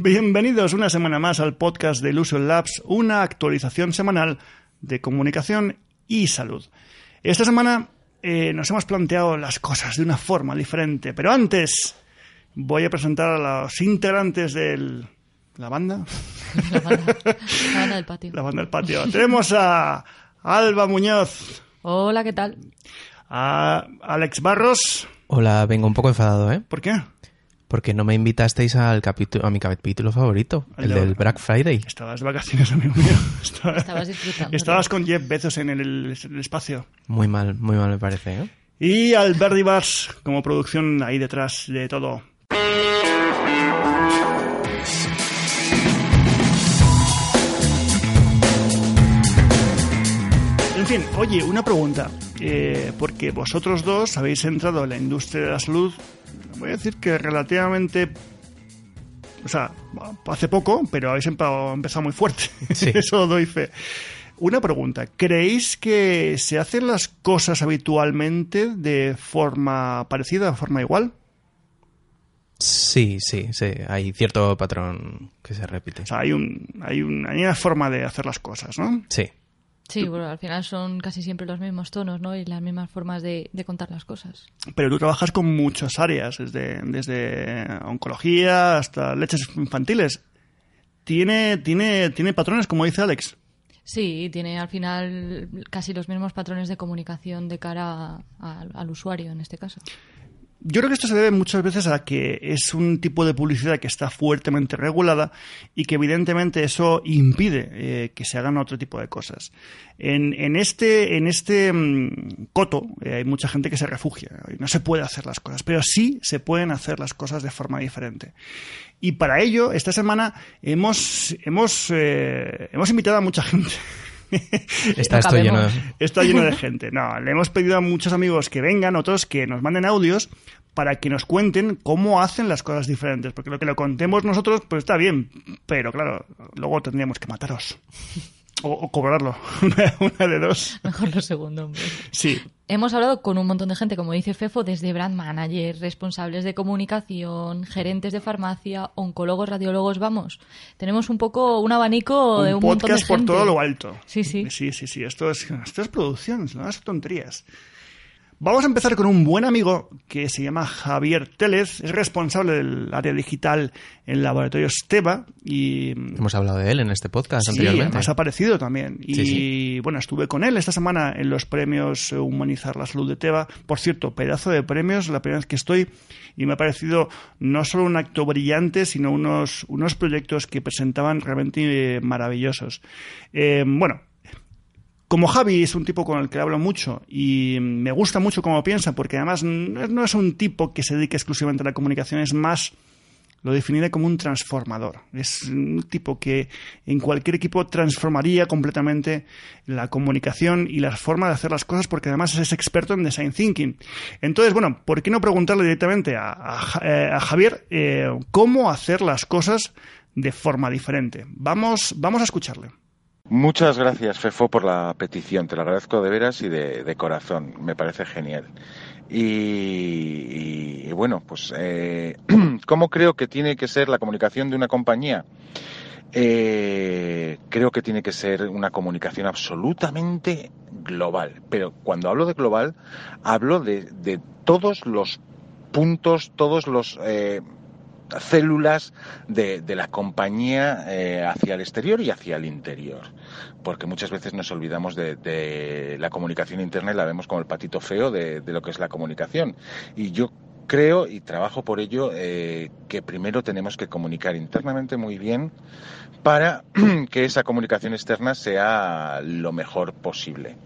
Bienvenidos una semana más al podcast de Illusion Labs, una actualización semanal de comunicación y salud. Esta semana eh, nos hemos planteado las cosas de una forma diferente, pero antes voy a presentar a los integrantes de la banda. La banda, la banda del patio. La banda del patio. Tenemos a Alba Muñoz, Hola, ¿qué tal? a Alex Barros. Hola, vengo un poco enfadado, ¿eh? ¿Por qué? Porque no me invitasteis al capítulo, a mi capítulo favorito, Al el de- del Black Friday. Estabas de vacaciones, amigo mío. Estaba- Estabas disfrutando. Estabas con Jeff Bezos en el, el espacio. Muy mal, muy mal me parece, ¿eh? Y Alberti Bars como producción ahí detrás de todo. Fin, oye, una pregunta. Eh, porque vosotros dos habéis entrado en la industria de la salud, voy a decir que relativamente... O sea, hace poco, pero habéis empezado muy fuerte. Sí. Eso doy fe. Una pregunta. ¿Creéis que se hacen las cosas habitualmente de forma parecida, de forma igual? Sí, sí, sí. Hay cierto patrón que se repite. O sea, hay, un, hay, un- hay una forma de hacer las cosas, ¿no? Sí. Sí, bueno, al final son casi siempre los mismos tonos, ¿no? Y las mismas formas de, de contar las cosas. Pero tú trabajas con muchas áreas, desde, desde oncología hasta leches infantiles. ¿Tiene, tiene, ¿Tiene patrones, como dice Alex? Sí, tiene al final casi los mismos patrones de comunicación de cara a- al usuario, en este caso. Yo creo que esto se debe muchas veces a que es un tipo de publicidad que está fuertemente regulada y que evidentemente eso impide eh, que se hagan otro tipo de cosas. En, en este, en este mm, coto eh, hay mucha gente que se refugia. No se puede hacer las cosas, pero sí se pueden hacer las cosas de forma diferente. Y para ello, esta semana hemos, hemos, eh, hemos invitado a mucha gente. Está esto lleno de... Está lleno de gente. No, le hemos pedido a muchos amigos que vengan, otros que nos manden audios para que nos cuenten cómo hacen las cosas diferentes. Porque lo que lo contemos nosotros, pues está bien. Pero claro, luego tendríamos que mataros. O, o cobrarlo. Una, una de dos. Mejor lo segundo, hombre. Sí. Hemos hablado con un montón de gente, como dice Fefo, desde brand managers, responsables de comunicación, gerentes de farmacia, oncólogos, radiólogos, vamos. Tenemos un poco un abanico de Un un montón de podcast por gente. todo lo alto. Sí, sí. Sí, sí, sí. Esto es, esto es producción, no es tonterías. Vamos a empezar con un buen amigo que se llama Javier Télez, es responsable del área digital en Laboratorios Teba y Hemos hablado de él en este podcast Sí, anteriormente. ha aparecido también. Y Sí, sí. bueno, estuve con él esta semana en los premios eh, Humanizar la Salud de Teba. Por cierto, pedazo de premios, la primera vez que estoy, y me ha parecido no solo un acto brillante, sino unos, unos proyectos que presentaban realmente eh, maravillosos. Eh, bueno, como Javi es un tipo con el que hablo mucho y me gusta mucho cómo piensa, porque además no es- un tipo que se dedique exclusivamente a la comunicación, es más lo definiría como un transformador. Es un tipo que en cualquier equipo transformaría completamente la comunicación y la forma de hacer las cosas porque además es experto en design thinking. Entonces, bueno, ¿por qué no preguntarle directamente a, eh, Javier eh, cómo hacer las cosas de forma diferente? Vamos, vamos a escucharle. Muchas gracias, Fefo, por la petición. Te lo agradezco de veras y de, corazón. Me parece genial. Y, y, bueno, pues, eh, ¿cómo creo que tiene que ser la comunicación de una compañía? Eh, creo que tiene que ser una comunicación absolutamente global. Pero cuando hablo de global, hablo de, de todos los puntos, todos los eh, células de, de la compañía eh, hacia el exterior y hacia el interior. Porque muchas veces nos olvidamos de, la comunicación interna y la vemos como el patito feo de, de lo que es la comunicación. Y yo creo y trabajo por ello eh, que primero tenemos que comunicar internamente muy bien para que esa comunicación externa sea lo mejor posible.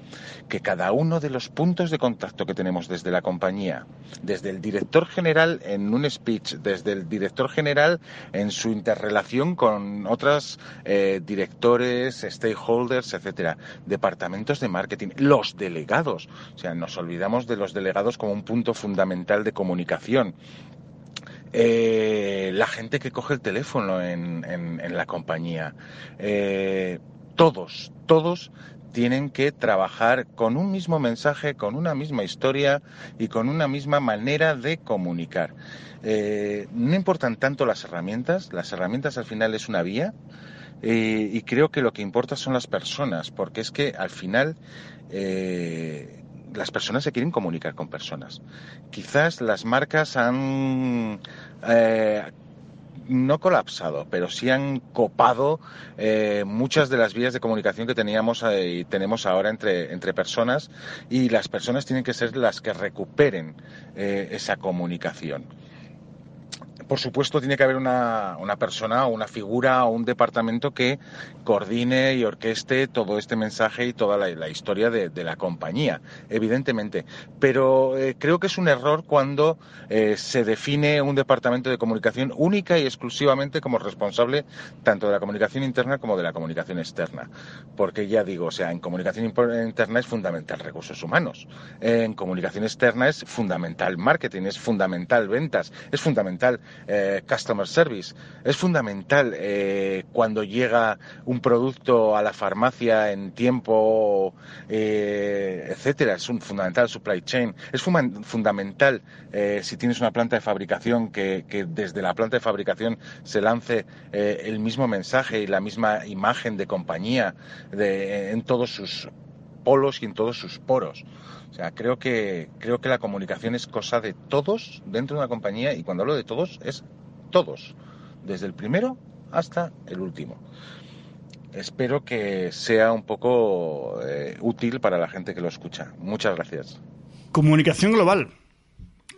Que cada uno de los puntos de contacto que tenemos desde la compañía, desde el director general en un speech, desde el director general en su interrelación con otros eh, directores, stakeholders, etcétera, departamentos de marketing, los delegados. O sea, nos olvidamos de los delegados como un punto fundamental de comunicación. Eh, la gente que coge el teléfono en, la compañía. Eh, todos, todos tienen que trabajar con un mismo mensaje, con una misma historia y con una misma manera de comunicar. Eh, no importan tanto las herramientas, las herramientas al final es una vía y creo que lo que importa son las personas, porque es que al final las personas se quieren comunicar con personas. Quizás las marcas han no colapsado, pero sí han copado eh, muchas de las vías de comunicación que teníamos eh, y tenemos ahora entre, entre personas y las personas tienen que ser las que recuperen eh, esa comunicación por supuesto, tiene que haber una, una persona o una figura o un departamento que coordine y orqueste todo este mensaje y toda la, historia de, la compañía, evidentemente. Pero eh, creo que es un error cuando eh, se define un departamento de comunicación única y exclusivamente como responsable tanto de la comunicación interna como de la comunicación externa. Porque ya digo, o sea, en comunicación interna es fundamental recursos humanos, en comunicación externa es fundamental marketing, es fundamental ventas, es fundamental eh, customer service. Es fundamental eh, cuando llega un producto a la farmacia en tiempo, eh, etcétera. Es un fundamental supply chain. Es fundamental si tienes una planta de fabricación que, desde la planta de fabricación se lance el mismo mensaje y la misma imagen de compañía en todos sus polos y en todos sus poros. O sea, creo que, creo que la comunicación es cosa de todos dentro de una compañía y cuando hablo de todos es todos, desde el primero hasta el último. Espero que sea un poco eh, útil para la gente que lo escucha. Muchas gracias. Comunicación global.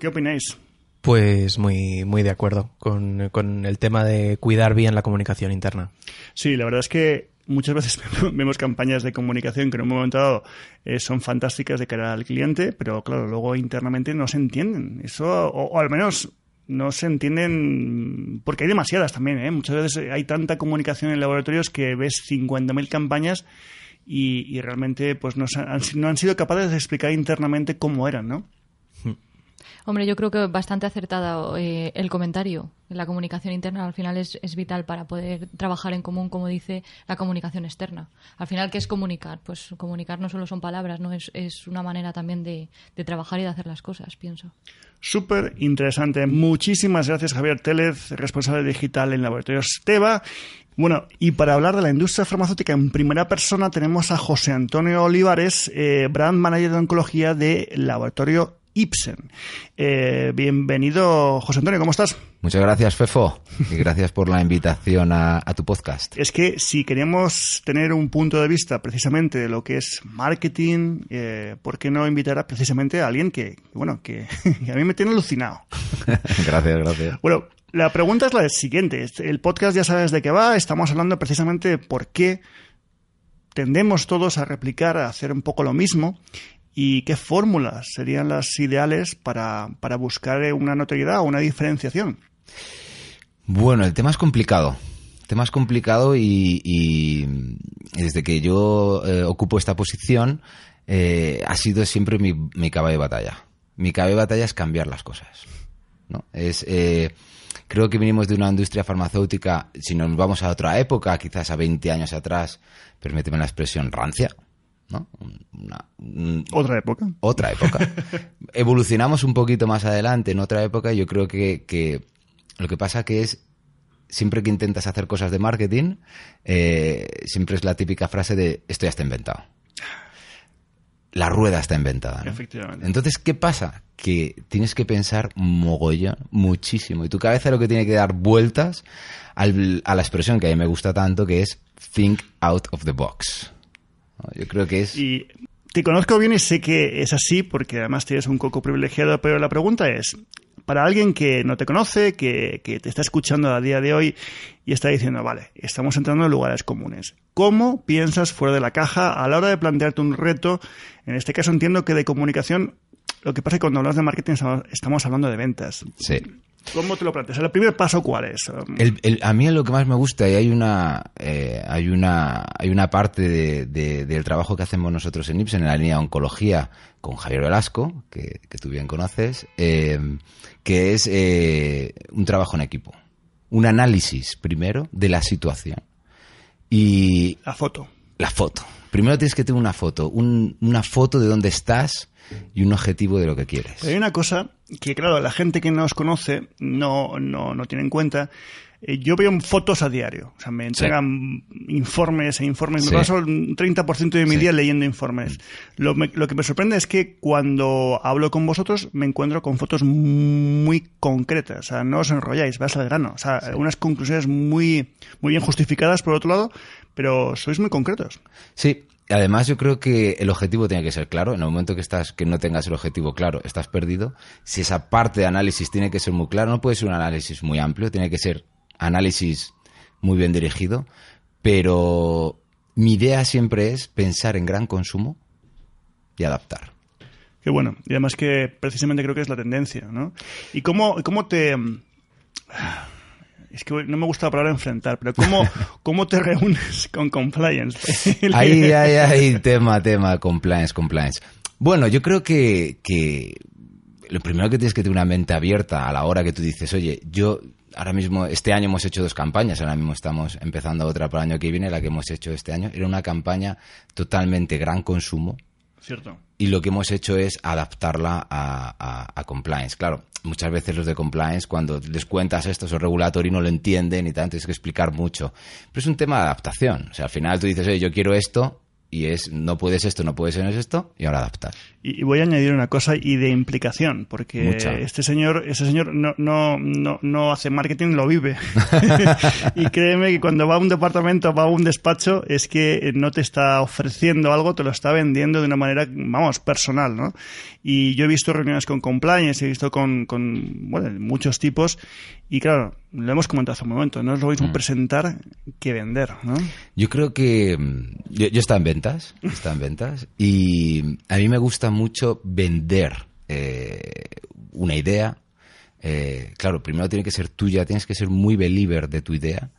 ¿Qué opináis? Pues muy, muy de acuerdo con, con el tema de cuidar bien la comunicación interna. Sí, la verdad es que muchas veces vemos campañas de comunicación que en un momento dado eh, son fantásticas de cara al cliente, pero claro, luego internamente no se entienden. Eso, o, al menos no se entienden porque hay demasiadas también. ¿eh? Muchas veces hay tanta comunicación en laboratorios que ves 50.000 campañas y, realmente pues no, han, no han sido capaces de explicar internamente cómo eran, ¿no? Hombre, yo creo que bastante acertada eh, el comentario. La comunicación interna al final es, vital para poder trabajar en común, como dice la comunicación externa. Al final, ¿qué es comunicar? Pues comunicar no solo son palabras, no es, una manera también de, trabajar y de hacer las cosas, pienso. Súper interesante. Muchísimas gracias, Javier Télez, responsable digital en Laboratorios Teva. Bueno, y para hablar de la industria farmacéutica en primera persona tenemos a José Antonio Olivares, eh, brand manager de oncología de Laboratorio Ibsen. Eh, bienvenido, José Antonio, ¿cómo estás? Muchas gracias, Fefo, y gracias por la invitación a, tu podcast. Es que si queremos tener un punto de vista precisamente de lo que es marketing, eh, ¿por qué no invitar a precisamente a alguien que, bueno, que, a mí me tiene alucinado? gracias, gracias. Bueno, la pregunta es la siguiente. El podcast ya sabes de qué va. Estamos hablando precisamente de por qué tendemos todos a replicar, a hacer un poco lo mismo y qué fórmulas serían las ideales para, buscar una notoriedad o una diferenciación. Bueno, el tema es complicado. El tema es complicado y, desde que yo eh, ocupo esta posición eh, ha sido siempre mi, mi caballo de batalla. Mi caballo de batalla es cambiar las cosas. ¿no? Es, eh, creo que venimos de una industria farmacéutica, si nos vamos a otra época, quizás a 20 años atrás, permíteme la expresión rancia, otra época. Otra época. Evolucionamos un poquito más adelante en otra época yo creo que, lo que pasa que es siempre que intentas hacer cosas de marketing, eh, siempre es la típica frase de esto ya está inventado. La rueda está inventada. Entonces, ¿qué pasa? Que tienes que pensar mogollón, muchísimo. Y tu cabeza lo que tiene que dar vueltas a la expresión que a mí me gusta tanto, que es think out of the box. Yo creo que es... Y te conozco bien y sé que es así porque además tienes un coco privilegiado, pero la pregunta es, para alguien que no te conoce, que, te está escuchando a día de hoy y está diciendo, vale, estamos entrando en lugares comunes. ¿Cómo piensas fuera de la caja a la hora de plantearte un reto? En este caso entiendo que de comunicación, lo que pasa es que cuando hablas de marketing estamos hablando de ventas. Sí. ¿Cómo te lo planteas? ¿El primer paso cuál es? Um, a mí lo que más me gusta, y hay una, eh, hay una, hay una parte del trabajo que hacemos nosotros en Ipsen, en la línea oncología, con Javier Velasco, que, tú bien conoces, eh, que es eh, un trabajo en equipo. Un análisis, primero, de la situación. Y la foto. La foto. Primero tienes que tener una foto, un- una foto de dónde estás y un objetivo de lo que quieres. Pero hay una cosa que, claro, la gente que nos conoce no, no, no tiene en cuenta. Eh, Yo veo fotos a diario. O sea, me entregan informes e informes. Sí. Me paso un 30% de mi Sí. día leyendo informes. Lo, me- lo que me sorprende es que cuando hablo con vosotros me encuentro con fotos muy concretas. O sea, no os enrolláis, vas al grano. O sea, unas conclusiones muy, muy bien justificadas, por otro lado, pero sois muy concretos. Sí, además yo creo que el objetivo tiene que ser claro. En el momento que estás, que no tengas el objetivo claro, estás perdido. Si esa parte de análisis tiene que ser muy claro, no puede ser un análisis muy amplio, tiene que ser análisis muy bien dirigido. Pero mi idea siempre es pensar en gran consumo y adaptar. Qué bueno. Y además que precisamente creo que es la tendencia, ¿no? ¿Y cómo, cómo te... Es que no me gusta la palabra enfrentar, pero ¿cómo, cómo te reúnes con compliance? Ahí, ahí, ahí, tema, tema, compliance, compliance. Bueno, yo creo que, que lo primero que tienes que tener una mente abierta a la hora que tú dices, oye, yo ahora mismo, este año hemos hecho dos campañas, ahora mismo estamos empezando otra para el año que viene, la que hemos hecho este año, era una campaña totalmente gran consumo, Cierto. y lo que hemos hecho es adaptarla a, a- compliance. Claro, muchas veces los de compliance, cuando les cuentas esto, son regulatorio, no lo entienden y tal, tienes que explicar mucho. Pero es un tema de adaptación. O sea, al final tú dices, oye, yo quiero esto, y es, no puedes esto, no puedes esto, y ahora adaptar. Y, y voy a añadir una cosa y de implicación, porque Mucha. este señor, este señor no, no, no, no hace marketing, lo vive. y créeme que cuando va a un departamento, va a un despacho, es que no te está ofreciendo algo, te lo está vendiendo de una manera, vamos, personal, ¿no? Y yo he visto reuniones con compliance, he visto con, con bueno, muchos tipos, y claro, lo hemos comentado hace un momento, no es lo Mm. mismo presentar que vender, ¿no? Yo creo que mm, yo, yo estaba en ventas, estaba en ventas y a mí me gusta mucho vender eh, una idea. Eh, claro, primero tiene que ser tuya, tienes que ser muy believer de tu idea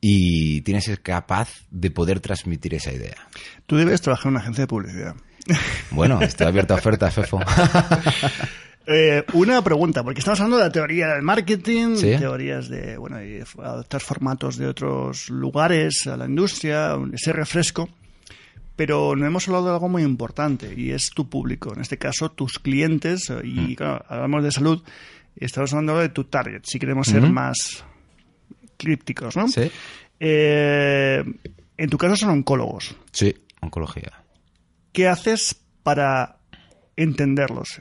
y tienes que ser capaz de poder transmitir esa idea. Tú debes trabajar en una agencia de publicidad. Bueno, estoy abierto a ofertas, Fefo. Eh, una pregunta, porque estamos hablando de la teoría del marketing, Sí. teorías de, bueno, y adaptar formatos de otros lugares a la industria, ese refresco, pero no hemos hablado de algo muy importante y es tu público, en este caso tus clientes, eh, y claro, hablamos de salud, estamos hablando de tu target, si queremos ser más crípticos, ¿no? Sí, Eh, en tu caso son oncólogos. sí, oncología. ¿Qué haces para entenderlos?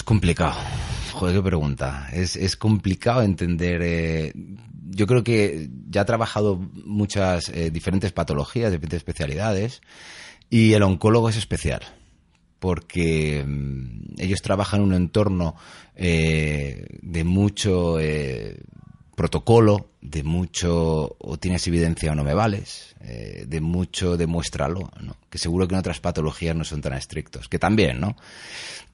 Es complicado. Joder, qué pregunta. Es, es complicado entender. eh, yo creo que ya he trabajado muchas eh, diferentes patologías, diferentes especialidades, y el oncólogo es especial. Porque mm, ellos trabajan en un entorno eh, de mucho eh, protocolo, de mucho o tienes evidencia o no me vales, eh, de mucho demuéstralo, que seguro que en otras patologías no son tan estrictos, que también, ¿no?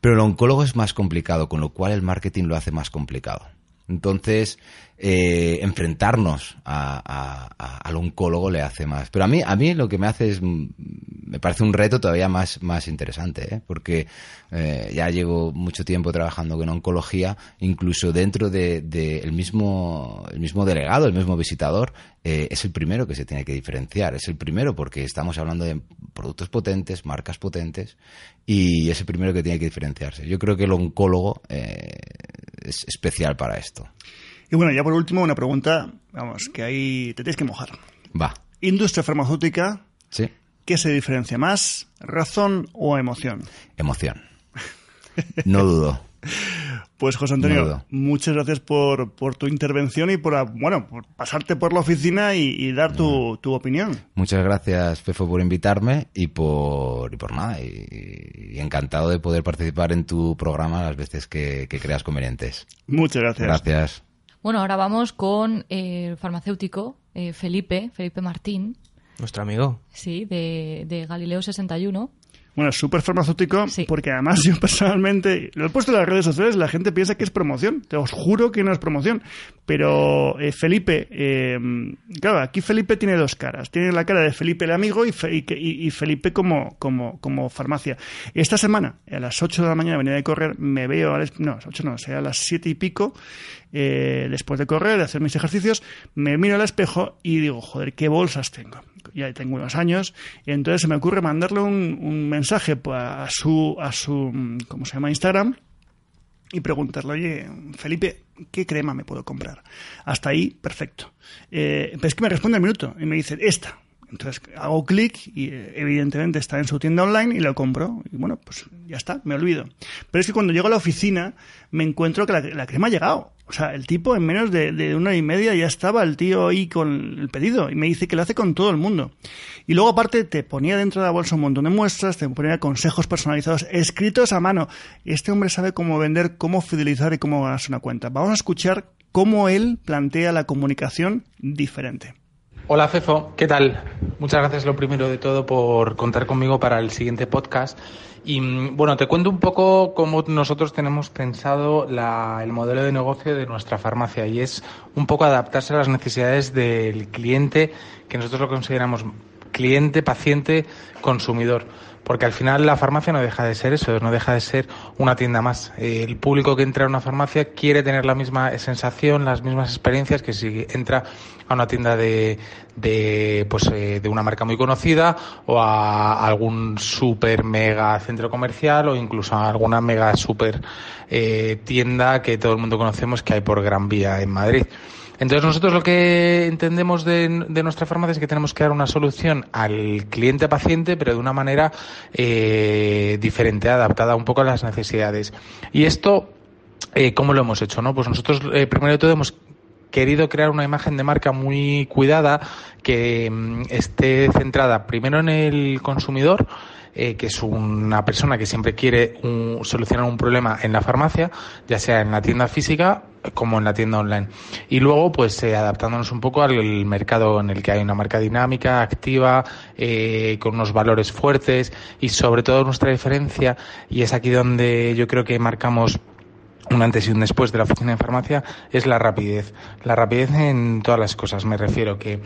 Pero el oncólogo es más complicado, con lo cual el marketing lo hace más complicado. Entonces, eh, enfrentarnos a- al oncólogo le hace más. Pero a mí, a mí lo que me hace es, mm, me parece un reto todavía más, más interesante, ¿eh? porque eh, ya llevo mucho tiempo trabajando con oncología, incluso dentro del de, el mismo, el mismo delegado, el mismo visitador, eh, es el primero que se tiene que diferenciar. Es el primero porque estamos hablando de productos potentes, marcas potentes, y es el primero que tiene que diferenciarse. Yo creo que el oncólogo eh, es especial para esto. Y bueno, ya por último, una pregunta, vamos, que ahí te tienes que mojar. Va, Industria farmacéutica, sí, ¿qué se diferencia más? ¿Razón o emoción? emoción. No dudo. Pues José Antonio, No muchas gracias por, por tu intervención y por, ah, bueno, por pasarte por la oficina y, y dar tu, tu opinión. Muchas gracias, Fefo, por invitarme y por, y por nada. Y, y encantado de poder participar en tu programa las veces que, que creas convenientes. Muchas gracias. Gracias. Bueno, ahora vamos con eh, el farmacéutico eh, Felipe, Felipe Martín, Nuestro amigo. sí, de, de Galileo 61. Bueno, súper farmacéutico, Sí. porque además yo personalmente lo he puesto en las redes sociales, la gente piensa que es promoción. Te os juro que no es promoción. Pero eh, Felipe, eh, claro, aquí Felipe tiene dos caras. Tiene la cara de Felipe el amigo y, Fe- y Felipe como, como, como farmacia. Esta semana, a las 8 de la mañana venía de correr, me veo, a las- no, a las 8 no, sea a las 7 y pico, eh, después de correr, de hacer mis ejercicios, me miro al espejo y digo, joder, qué bolsas tengo. Ya tengo unos años, y entonces se me ocurre mandarle un, un mensaje pues, a su, a su, mm, ¿cómo se llama? Instagram, y preguntarle, oye, Felipe, ¿qué crema me puedo comprar? Hasta ahí, perfecto. Eh, pero es que me responde al minuto y me dice, esta. Entonces hago clic y eh, evidentemente está en su tienda online y lo compro. Y bueno, pues ya está, me olvido. Pero es que cuando llego a la oficina me encuentro que la, crema ha llegado. O sea, el tipo en menos de, de una y media ya estaba el tío ahí con el pedido y me dice que lo hace con todo el mundo. Y luego aparte te ponía dentro de la bolsa un montón de muestras, te ponía consejos personalizados escritos a mano. Este hombre sabe cómo vender, cómo fidelizar y cómo ganarse una cuenta. Vamos a escuchar cómo él plantea la comunicación diferente. Hola Fefo, ¿qué tal? Muchas gracias lo primero de todo por contar conmigo para el siguiente podcast. Y mm, bueno, te cuento un poco cómo nosotros tenemos pensado la- el modelo de negocio de nuestra farmacia y es un poco adaptarse a las necesidades del cliente, que nosotros lo consideramos cliente, paciente, consumidor. Porque al final la farmacia no deja de ser eso, no deja de ser una tienda más. El público que entra a una farmacia quiere tener la misma sensación, las mismas experiencias que si entra a una tienda de, de, pues, eh, de una marca muy conocida o a algún super mega centro comercial o incluso a alguna mega super eh, tienda que todo el mundo conocemos que hay por Gran Vía en Madrid. Entonces nosotros lo que entendemos de, de nuestra farmacia es que tenemos que dar una solución al cliente paciente, pero de una manera eh, diferente, adaptada un poco a las necesidades. Y esto, eh, ¿cómo lo hemos hecho? No? Pues nosotros eh, primero de todo hemos querido crear una imagen de marca muy cuidada que mm, esté centrada primero en el consumidor eh, que es una persona que siempre quiere un- solucionar un problema en la farmacia, ya sea en la tienda física como en la tienda online. Y luego, pues eh, adaptándonos un poco al mercado en el que hay una marca dinámica, activa, eh, con unos valores fuertes y sobre todo nuestra diferencia, y es aquí donde yo creo que marcamos un antes y un después de la oficina de farmacia es la rapidez. La rapidez en todas las cosas. Me refiero que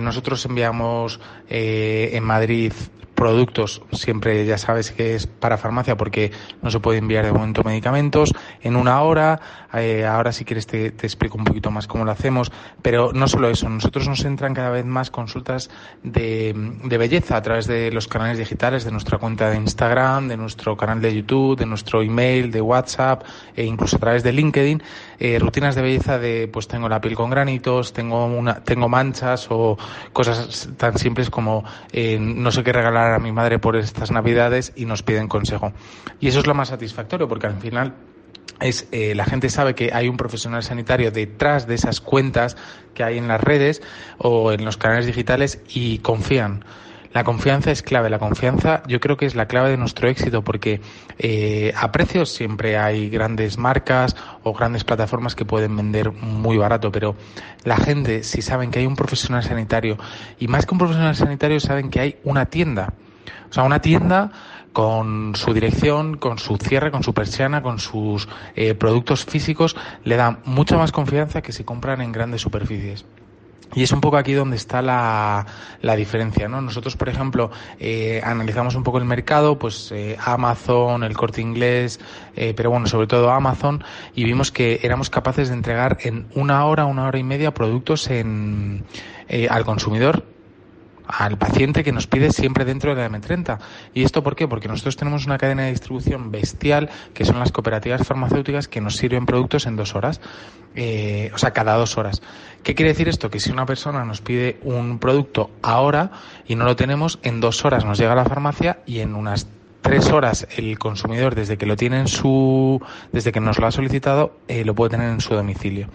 nosotros enviamos eh, en Madrid productos, siempre ya sabes que es para farmacia porque no se puede enviar de momento medicamentos en una hora. Eh, ahora si quieres te, explico un poquito más cómo lo hacemos. Pero no solo eso, nosotros nos entran cada vez más consultas de, de belleza a través de los canales digitales, de nuestra cuenta de Instagram, de nuestro canal de YouTube, de nuestro email, de WhatsApp e incluso a través de LinkedIn, eh, rutinas de belleza de pues tengo la piel con granitos, tengo una, tengo manchas o cosas tan simples como eh, no sé qué regalar a mi madre por estas navidades y nos piden consejo. Y eso es lo más satisfactorio porque al final es eh, la gente sabe que hay un profesional sanitario detrás de esas cuentas que hay en las redes o en los canales digitales y confían. La confianza es clave. La confianza yo creo que es la clave de nuestro éxito porque eh, a precios siempre hay grandes marcas o grandes plataformas que pueden vender muy barato, pero la gente si saben que hay un profesional sanitario y más que un profesional sanitario saben que hay una tienda. O sea, una tienda con su dirección, con su cierre, con su persiana, con sus eh, productos físicos, le da mucha más confianza que si compran en grandes superficies. Y es un poco aquí donde está la, la diferencia, ¿no? Nosotros, por ejemplo, eh, analizamos un poco el mercado, pues eh, Amazon, el Corte Inglés, eh, pero bueno, sobre todo Amazon, y vimos que éramos capaces de entregar en una hora, una hora y media productos en, eh, al consumidor al paciente que nos pide siempre dentro de la M30. ¿Y esto por qué? Porque nosotros tenemos una cadena de distribución bestial, que son las cooperativas farmacéuticas que nos sirven productos en dos horas, eh, o sea, cada dos horas. ¿Qué quiere decir esto? Que si una persona nos pide un producto ahora y no lo tenemos, en dos horas nos llega a la farmacia y en unas tres horas el consumidor desde que lo tiene en su desde que nos lo ha solicitado eh, lo puede tener en su domicilio.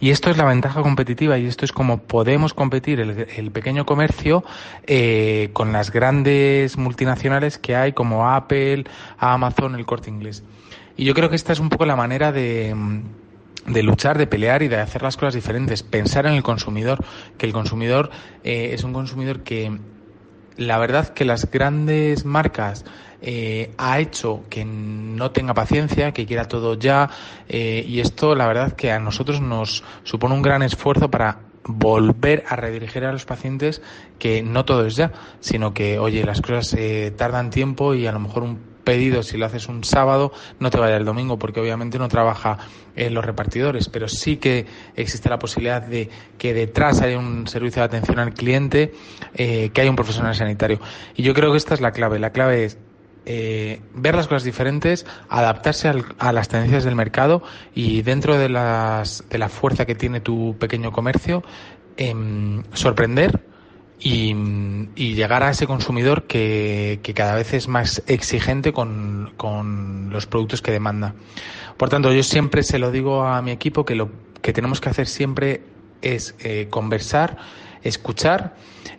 Y esto es la ventaja competitiva y esto es como podemos competir el, el pequeño comercio eh, con las grandes multinacionales que hay como Apple, Amazon, el Corte Inglés. Y yo creo que esta es un poco la manera de de luchar, de pelear y de hacer las cosas diferentes, pensar en el consumidor, que el consumidor eh, es un consumidor que la verdad que las grandes marcas eh, ha hecho que no tenga paciencia, que quiera todo ya, eh, y esto la verdad que a nosotros nos supone un gran esfuerzo para volver a redirigir a los pacientes que no todo es ya, sino que, oye, las cosas eh, tardan tiempo y a lo mejor un pedido, si lo haces un sábado, no te vaya el domingo, porque obviamente no trabaja en los repartidores, pero sí que existe la posibilidad de que detrás haya un servicio de atención al cliente, eh, que haya un profesional sanitario. Y yo creo que esta es la clave. La clave es eh, ver las cosas diferentes, adaptarse a las tendencias del mercado y dentro de, las, de la fuerza que tiene tu pequeño comercio, em, sorprender y, llegar a ese consumidor que, cada vez es más exigente con, los productos que demanda. Por tanto, yo siempre se lo digo a mi equipo que lo que tenemos que hacer siempre es eh, conversar, escuchar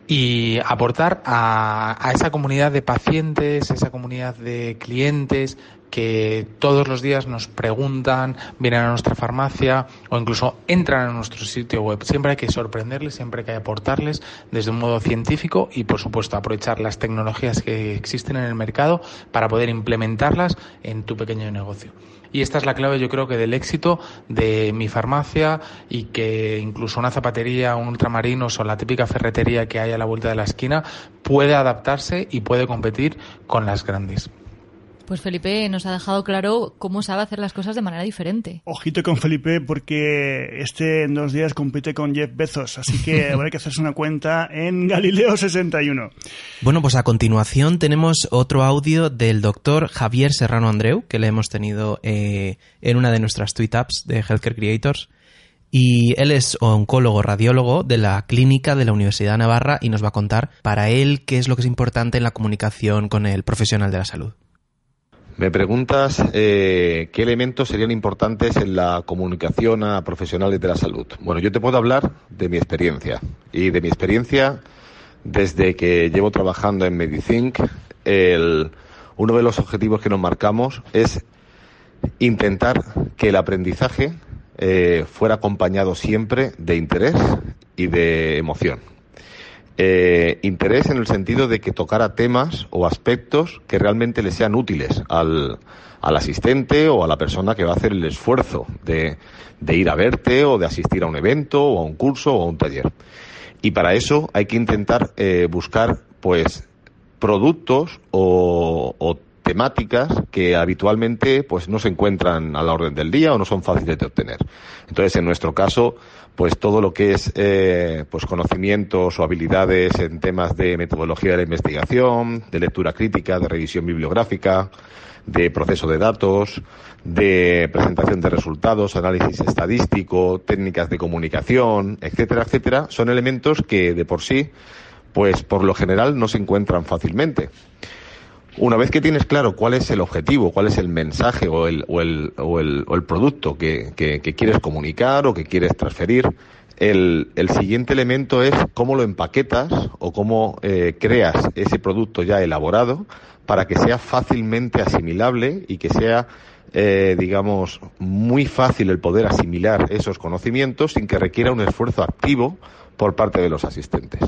y aportar a, a, esa comunidad de pacientes, esa comunidad de clientes que todos los días nos preguntan, vienen a nuestra farmacia o incluso entran a nuestro sitio web. Siempre hay que sorprenderles, siempre hay que aportarles desde un modo científico y, por supuesto, aprovechar las tecnologías que existen en el mercado para poder implementarlas en tu pequeño negocio. Y esta es la clave, yo creo que del éxito de mi farmacia y que incluso una zapatería, un ultramarinos o la típica ferretería que hay a la vuelta de la esquina puede adaptarse y puede competir con las grandes. Pues Felipe nos ha dejado claro cómo sabe hacer las cosas de manera diferente. Ojito con Felipe porque este en dos días compite con Jeff Bezos, así que habrá que hacerse una cuenta en Galileo 61. Bueno, pues a continuación tenemos otro audio del doctor Javier Serrano Andreu, que le hemos tenido eh, en una de nuestras tweet apps de Healthcare Creators. Y él es oncólogo radiólogo de la clínica de la Universidad de Navarra y nos va a contar para él qué es lo que es importante en la comunicación con el profesional de la salud. Me preguntas eh, qué elementos serían importantes en la comunicación a profesionales de la salud. Bueno, yo te puedo hablar de mi experiencia. Y de mi experiencia, desde que llevo trabajando en Medicinc, uno de los objetivos que nos marcamos es intentar que el aprendizaje eh, fuera acompañado siempre de interés y de emoción. Eh, interés en el sentido de que tocara temas o aspectos que realmente le sean útiles al, al asistente o a la persona que va a hacer el esfuerzo de, de, ir a verte o de asistir a un evento o a un curso o a un taller. Y para eso hay que intentar eh, buscar, pues, productos o, o temáticas que habitualmente pues no se encuentran a la orden del día o no son fáciles de obtener. Entonces, en nuestro caso, pues todo lo que es eh, pues conocimientos o habilidades en temas de metodología de la investigación, de lectura crítica, de revisión bibliográfica, de proceso de datos, de presentación de resultados, análisis estadístico, técnicas de comunicación, etcétera, etcétera, son elementos que de por sí, pues por lo general no se encuentran fácilmente. Una vez que tienes claro cuál es el objetivo, cuál es el mensaje o el, o el, o el, o el producto que, que, quieres comunicar o que quieres transferir, el, el, siguiente elemento es cómo lo empaquetas o cómo eh, creas ese producto ya elaborado para que sea fácilmente asimilable y que sea, eh, digamos, muy fácil el poder asimilar esos conocimientos sin que requiera un esfuerzo activo por parte de los asistentes.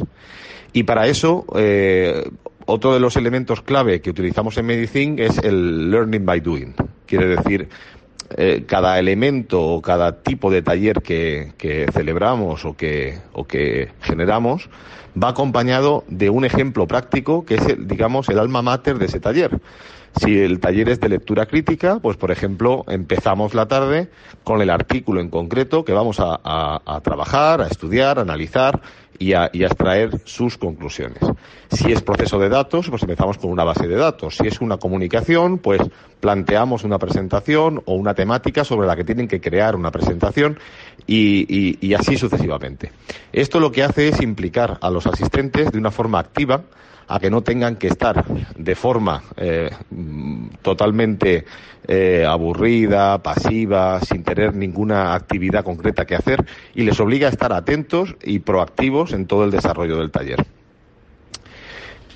Y para eso, eh, otro de los elementos clave que utilizamos en Medicine es el learning by doing. Quiere decir, eh, cada elemento o cada tipo de taller que, celebramos o que, o que generamos va acompañado de un ejemplo práctico que es, digamos, el alma mater de ese taller. Si el taller es de lectura crítica, pues por ejemplo empezamos la tarde con el artículo en concreto que vamos a, a trabajar, a estudiar, a analizar y a, extraer sus conclusiones. Si es proceso de datos, pues empezamos con una base de datos. Si es una comunicación, pues planteamos una presentación o una temática sobre la que tienen que crear una presentación y, así sucesivamente. Esto lo que hace es implicar a los asistentes de una forma activa a que no tengan que estar de forma eh, totalmente eh, aburrida, pasiva, sin tener ninguna actividad concreta que hacer y les obliga a estar atentos y proactivos en todo el desarrollo del taller.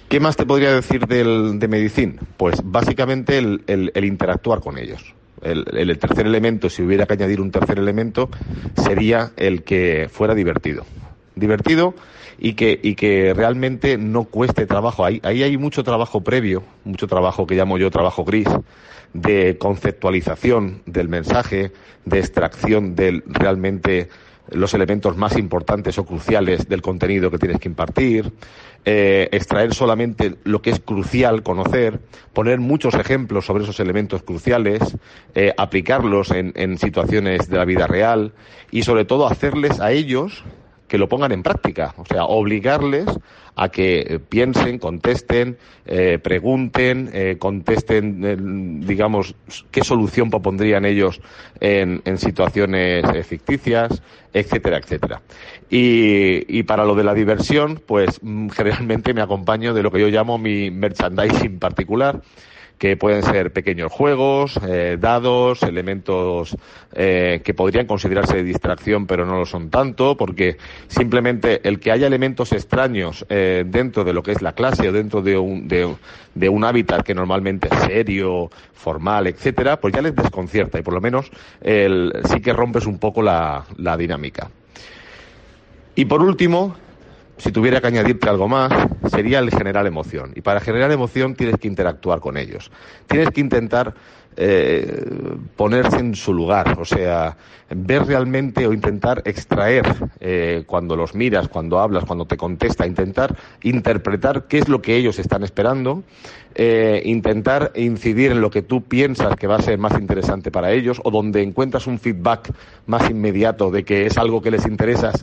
¿Qué más te podría decir del, de Medicine? Pues básicamente el, interactuar con ellos. El, el, tercer elemento, si hubiera que añadir un tercer elemento, sería el que fuera divertido. divertido y que, y que realmente no cueste trabajo. Ahí, ahí hay mucho trabajo previo, mucho trabajo que llamo yo trabajo gris, de conceptualización del mensaje, de extracción del realmente los elementos más importantes o cruciales del contenido que tienes que impartir, eh, extraer solamente lo que es crucial conocer, poner muchos ejemplos sobre esos elementos cruciales, eh, aplicarlos en, en situaciones de la vida real y sobre todo hacerles a ellos que lo pongan en práctica, o sea, obligarles a que eh, piensen, contesten, eh, pregunten, eh, contesten, digamos, qué solución propondrían ellos en, en situaciones ficticias, etcétera, etcétera. Y, y, para lo de la diversión, pues mm, generalmente me acompaño de lo que yo llamo mi merchandising particular, que pueden ser pequeños juegos, eh, dados, elementos eh, que podrían considerarse de distracción pero no lo son tanto, porque simplemente el que haya elementos extraños eh, dentro de lo que es la clase o dentro de un, de, de un hábitat que normalmente es serio, formal, etcétera, pues ya les desconcierta y por lo menos el, sí que rompes un poco la, la dinámica. Y por último, si tuviera que añadirte algo más, sería el generar emoción. Y para generar emoción tienes que interactuar con ellos. Tienes que intentar eh, ponerse en su lugar, o sea, ver realmente o intentar extraer eh, cuando los miras, cuando hablas, cuando te contesta, intentar interpretar qué es lo que ellos están esperando, eh, intentar incidir en lo que tú piensas que va a ser más interesante para ellos o donde encuentras un feedback más inmediato de que es algo que les interesa,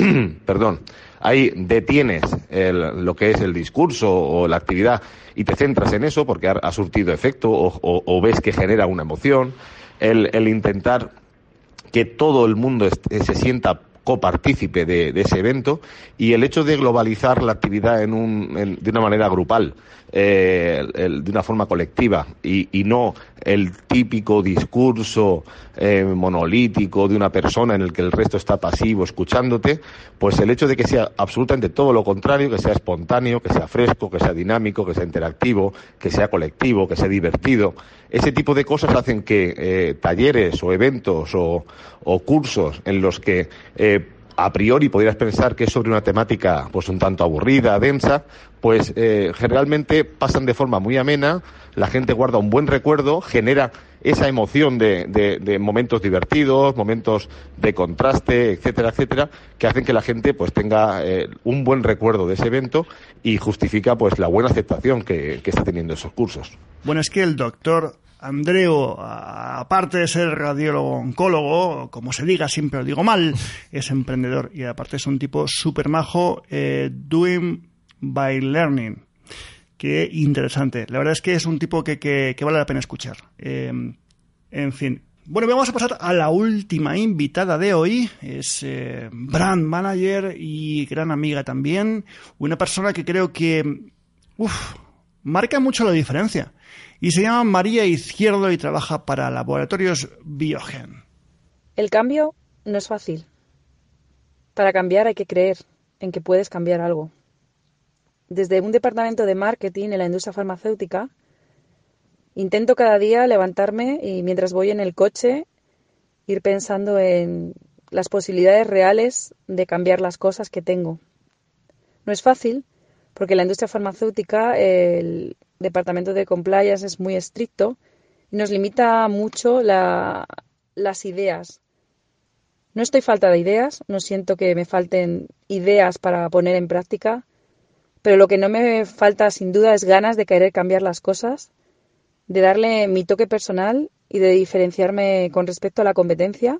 perdón, ahí detienes el, lo que es el discurso o la actividad y te centras en eso porque ha, surtido efecto o, ves que genera una emoción, el, el intentar que todo el mundo se sienta copartícipe de, de, ese evento y el hecho de globalizar la actividad en un, en, de una manera grupal, eh, de una forma colectiva y, y, no el típico discurso eh, monolítico de una persona en el que el resto está pasivo escuchándote, pues el hecho de que sea absolutamente todo lo contrario, que sea espontáneo, que sea fresco, que sea dinámico, que sea interactivo, que sea colectivo, que sea divertido, ese tipo de cosas hacen que eh, talleres o eventos o, o, cursos en los que eh, a priori podrías pensar que es sobre una temática pues un tanto aburrida, densa, pues eh, generalmente pasan de forma muy amena, la gente guarda un buen recuerdo, genera esa emoción de, momentos divertidos, momentos de contraste, etcétera, etcétera, que hacen que la gente pues tenga eh, un buen recuerdo de ese evento y justifica pues la buena aceptación que, que está teniendo esos cursos. Bueno, es que el doctor Andreu, aparte de ser radiólogo oncólogo, como se diga, siempre lo digo mal, es emprendedor y aparte es un tipo súper majo, eh, doing by learning. Qué interesante. La verdad es que es un tipo que, que, que vale la pena escuchar. Eh, en fin. Bueno, vamos a pasar a la última invitada de hoy. Es eh, brand manager y gran amiga también. Una persona que creo que marca mucho la diferencia y se llama María Izquierdo y trabaja para Laboratorios Biogen. El cambio no es fácil. Para cambiar hay que creer en que puedes cambiar algo. Desde un departamento de marketing en la industria farmacéutica, intento cada día levantarme y mientras voy en el coche ir pensando en las posibilidades reales de cambiar las cosas que tengo. No es fácil porque la industria farmacéutica, el, departamento de compliance es muy estricto y nos limita mucho la, las ideas. No estoy falta de ideas, no siento que me falten ideas para poner en práctica, pero lo que no me falta sin duda es ganas de querer cambiar las cosas, de darle mi toque personal y de diferenciarme con respecto a la competencia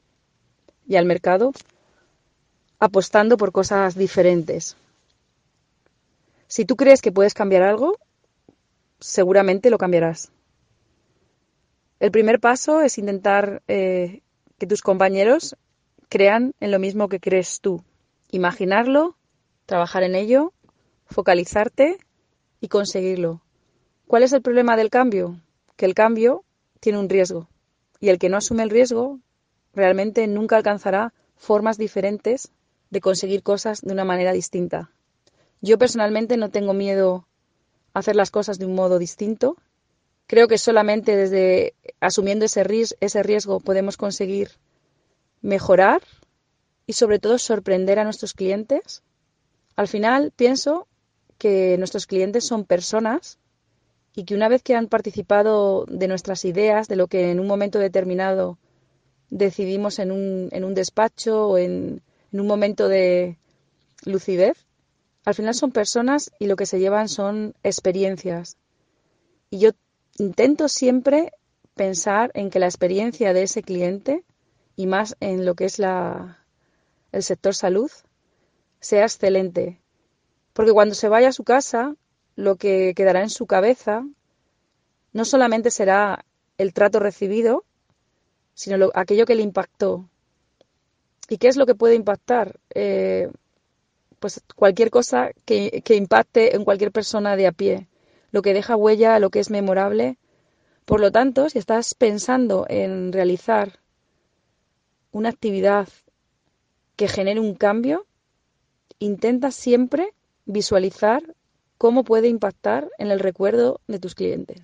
y al mercado, apostando por cosas diferentes. Si tú crees que puedes cambiar algo, seguramente lo cambiarás. El primer paso es intentar eh, que tus compañeros crean en lo mismo que crees tú. Imaginarlo, trabajar en ello, focalizarte y conseguirlo. ¿Cuál es el problema del cambio? Que el cambio tiene un riesgo y el que no asume el riesgo realmente nunca alcanzará formas diferentes de conseguir cosas de una manera distinta. Yo personalmente no tengo miedo hacer las cosas de un modo distinto. Creo que solamente desde asumiendo ese, riesgo podemos conseguir mejorar y sobre todo sorprender a nuestros clientes. Al final pienso que nuestros clientes son personas y que una vez que han participado de nuestras ideas, de lo que en un momento determinado decidimos en un, despacho o en un momento de lucidez, al final son personas y lo que se llevan son experiencias. Y yo intento siempre pensar en que la experiencia de ese cliente y más en lo que es la, el sector salud sea excelente. Porque cuando se vaya a su casa, lo que quedará en su cabeza no solamente será el trato recibido, sino aquello que le impactó. ¿Y qué es lo que puede impactar? Eh, pues cualquier cosa que, impacte en cualquier persona de a pie, lo que deja huella, lo que es memorable. Por lo tanto, si estás pensando en realizar una actividad que genere un cambio, intenta siempre visualizar cómo puede impactar en el recuerdo de tus clientes.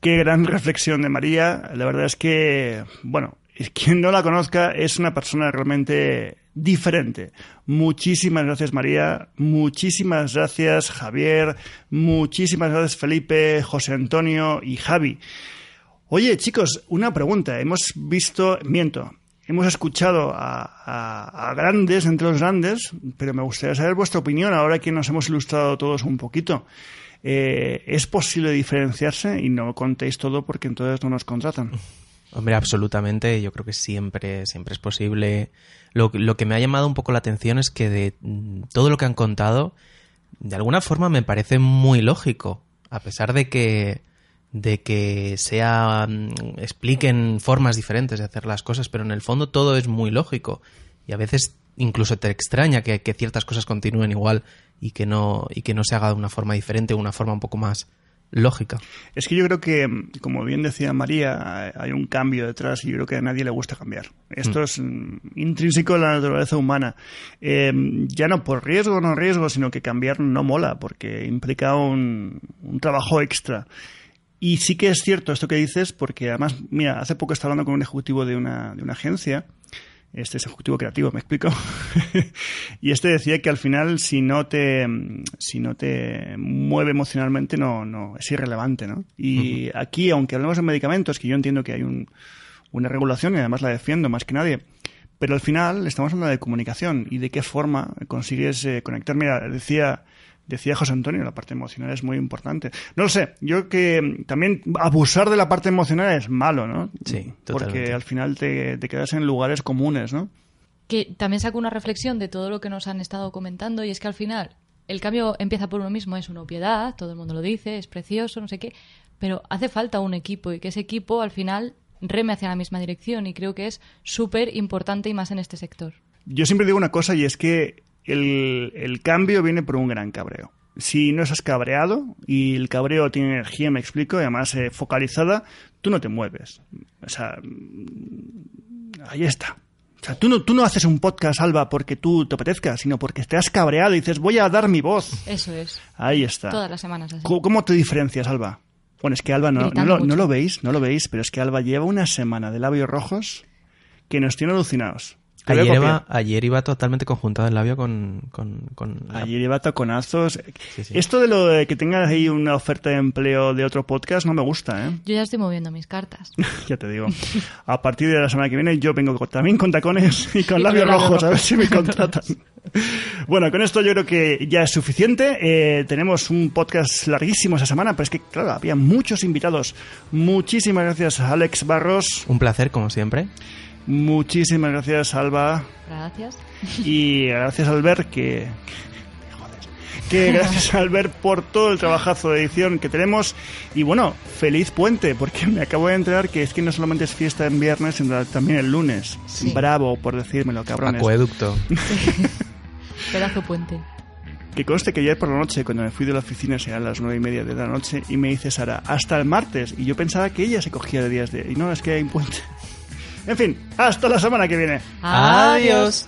Qué gran reflexión de María. La verdad es que, bueno, quien no la conozca es una persona realmente diferente. Muchísimas gracias María, muchísimas gracias Javier, muchísimas gracias Felipe, José Antonio y Javi. Oye chicos, una pregunta. Hemos visto, miento, hemos escuchado a, grandes entre los grandes, pero me gustaría saber vuestra opinión ahora que nos hemos ilustrado todos un poquito. Eh, ¿Es posible diferenciarse? Y no contéis todo porque entonces no nos contratan. Hombre, absolutamente. Yo creo que siempre, siempre es posible. Lo, que me ha llamado un poco la atención es que de mm, todo lo que han contado, de alguna forma me parece muy lógico. A pesar de que, de que sea, mm, expliquen formas diferentes de hacer las cosas, pero en el fondo todo es muy lógico. Y a veces incluso te extraña que, que ciertas cosas continúen igual y que no, y que no se haga de una forma diferente una forma un poco más, lógica. Es que yo creo que, como bien decía María, hay un cambio detrás y yo creo que a nadie le gusta cambiar. Esto mm. es intrínseco en la naturaleza humana. Eh, ya no por riesgo o no riesgo, sino que cambiar no mola porque implica un, un trabajo extra. Y sí que es cierto esto que dices, porque además, mira, hace poco estaba hablando con un ejecutivo de una, de una agencia este es ejecutivo creativo, ¿me explico? y este decía que al final si no te si no te mueve emocionalmente no no es irrelevante, ¿no? Y aquí aunque hablemos de medicamentos, que yo entiendo que hay un, una regulación y además la defiendo más que nadie, pero al final estamos hablando de comunicación y de qué forma consigues eh, conectar. Mira, decía decía José Antonio, la parte emocional es muy importante. No lo sé, yo que también abusar de la parte emocional es malo, ¿no? Sí, totalmente. Porque al final te, te quedas en lugares comunes, ¿no? Que también saco una reflexión de todo lo que nos han estado comentando y es que al final el cambio empieza por uno mismo, es una obviedad, todo el mundo lo dice, es precioso, no sé qué, pero hace falta un equipo y que ese equipo al final reme hacia la misma dirección y creo que es súper importante y más en este sector. Yo siempre digo una cosa y es que el, cambio viene por un gran cabreo. Si no estás cabreado y el cabreo tiene energía, me explico, y además eh, focalizada, tú no te mueves. O sea, mm, ahí está. O sea, tú no, tú no haces un podcast, Alba, porque tú te apetezca, sino porque te has cabreado y dices, voy a dar mi voz. Eso es. Ahí está. Todas las semanas así. ¿Cómo, te diferencias, Alba? Bueno, es que Alba, no, no, no, lo veis, no lo veis, pero es que Alba lleva una semana de labios rojos que nos tiene alucinados. Ayer iba, ayer iba, totalmente conjuntado el labio con... Ayer iba taconazos. Esto de lo de que tengas ahí una oferta de empleo de otro podcast no me gusta, ¿eh? Yo ya estoy moviendo mis cartas. ya te digo. A partir de la semana que viene yo vengo también con tacones y con labios rojos, a ver si me contratan. bueno, con esto yo creo que ya es suficiente. Eh, tenemos un podcast larguísimo esa semana, pero es que, claro, había muchos invitados. Muchísimas gracias, Alex Barros. Un placer, como siempre. Muchísimas gracias, Alba. Gracias. Y gracias, Albert, que, que gracias Albert por todo el trabajazo de edición que tenemos y bueno, feliz puente porque me acabo de enterar que es que no solamente es fiesta en viernes, sino también el lunes. Bravo por decírmelo, cabrones. Acueducto. Pedazo puente. Que conste que ayer por la noche, cuando me fui de la oficina, eran las nueve y media de la noche, y me dice Sara, hasta el martes. Y yo pensaba que ella se cogía de días de... Y no, es que hay un puente. En fin, hasta la semana que viene. Adiós.